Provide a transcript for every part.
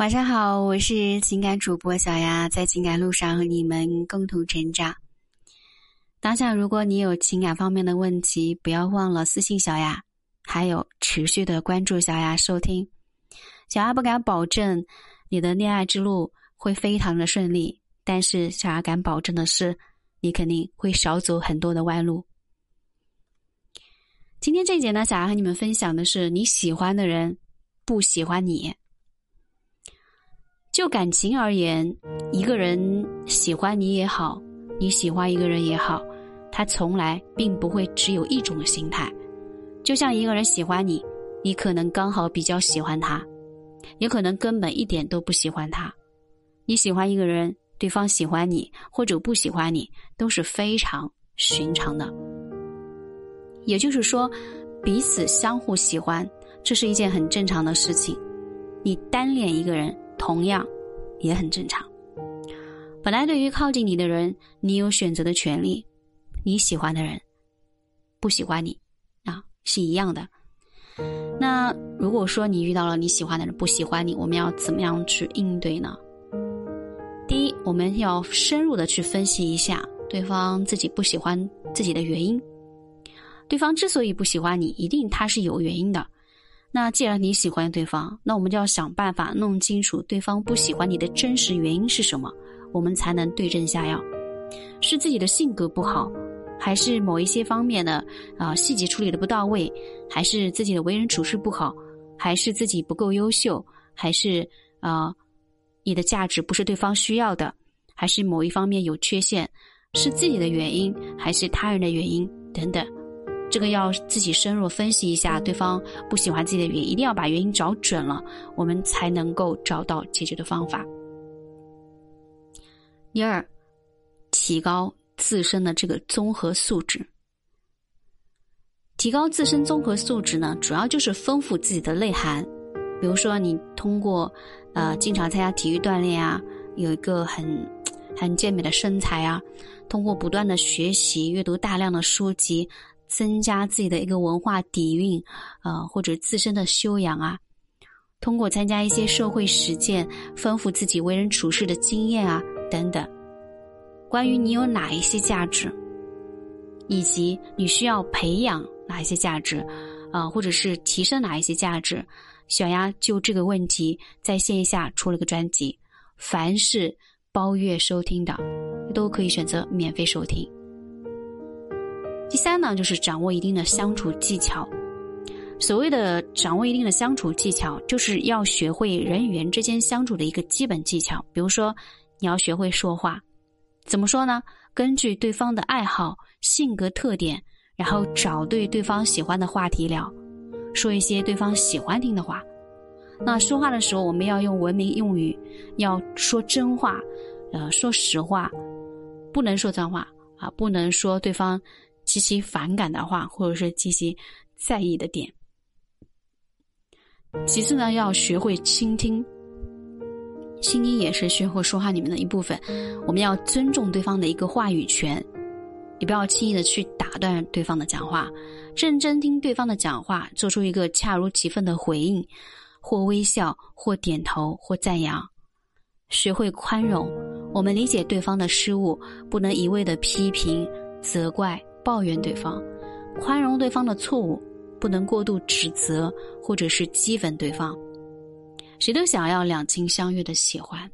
晚上好，我是情感主播小丫，在情感路上和你们共同成长。当下，如果你有情感方面的问题，不要忘了私信小丫，还有持续的关注小丫收听。小丫不敢保证你的恋爱之路会非常的顺利，但是小丫敢保证的是，你肯定会少走很多的弯路。今天这一节呢，小丫和你们分享的是你喜欢的人不喜欢你。就感情而言，一个人喜欢你也好，你喜欢一个人也好，他从来并不会只有一种心态。就像一个人喜欢你，你可能刚好比较喜欢他，也可能根本一点都不喜欢他。你喜欢一个人，对方喜欢你或者不喜欢你，都是非常寻常的。也就是说，彼此相互喜欢，这是一件很正常的事情。你单恋一个人，同样也很正常。本来对于靠近你的人，你有选择的权利；你喜欢的人，不喜欢你，啊，是一样的。那如果说你遇到了你喜欢的人不喜欢你，我们要怎么样去应对呢？第一，我们要深入的去分析一下对方自己不喜欢自己的原因。对方之所以不喜欢你，一定他是有原因的。那既然你喜欢对方，那我们就要想办法弄清楚对方不喜欢你的真实原因是什么，我们才能对症下药。是自己的性格不好，还是某一些方面的啊细节处理的不到位，还是自己的为人处事不好，还是自己不够优秀，还是啊你的价值不是对方需要的，还是某一方面有缺陷，是自己的原因还是他人的原因等等。这个要自己深入分析一下，对方不喜欢自己的原因，一定要把原因找准了，我们才能够找到解决的方法。第二，提高自身的这个综合素质。提高自身综合素质呢，主要就是丰富自己的内涵。比如说，你通过呃经常参加体育锻炼啊，有一个很很健美的身材啊，通过不断的学习、阅读大量的书籍。增加自己的一个文化底蕴，呃，或者自身的修养啊，通过参加一些社会实践，丰富自己为人处事的经验啊，等等。关于你有哪一些价值，以及你需要培养哪一些价值，啊，或者是提升哪一些价值，小丫就这个问题在线下出了个专辑，凡是包月收听的，都可以选择免费收听。第三呢，就是掌握一定的相处技巧。所谓的掌握一定的相处技巧，就是要学会人与人之间相处的一个基本技巧。比如说，你要学会说话，怎么说呢？根据对方的爱好、性格特点，然后找对对方喜欢的话题聊，说一些对方喜欢听的话。那说话的时候，我们要用文明用语，要说真话，呃，说实话，不能说脏话啊，不能说对方。极其反感的话，或者是极其在意的点。其次呢，要学会倾听，倾听也是学会说话里面的一部分。我们要尊重对方的一个话语权，你不要轻易的去打断对方的讲话，认真听对方的讲话，做出一个恰如其分的回应，或微笑，或点头，或赞扬。学会宽容，我们理解对方的失误，不能一味的批评、责怪。抱怨对方，宽容对方的错误，不能过度指责或者是讥讽对方。谁都想要两情相悦的喜欢，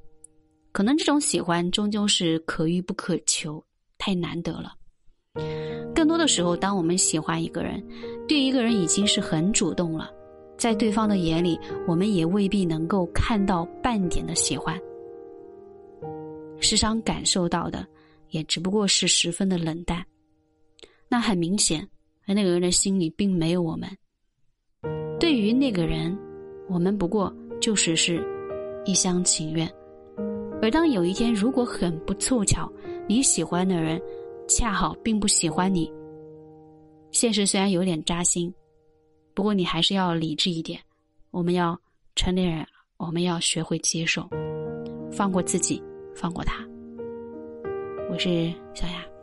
可能这种喜欢终究是可遇不可求，太难得了。更多的时候，当我们喜欢一个人，对一个人已经是很主动了，在对方的眼里，我们也未必能够看到半点的喜欢，时常感受到的，也只不过是十分的冷淡。那很明显，那个人的心里并没有我们。对于那个人，我们不过就是是一厢情愿。而当有一天，如果很不凑巧，你喜欢的人恰好并不喜欢你，现实虽然有点扎心，不过你还是要理智一点。我们要成年人，我们要学会接受，放过自己，放过他。我是小雅。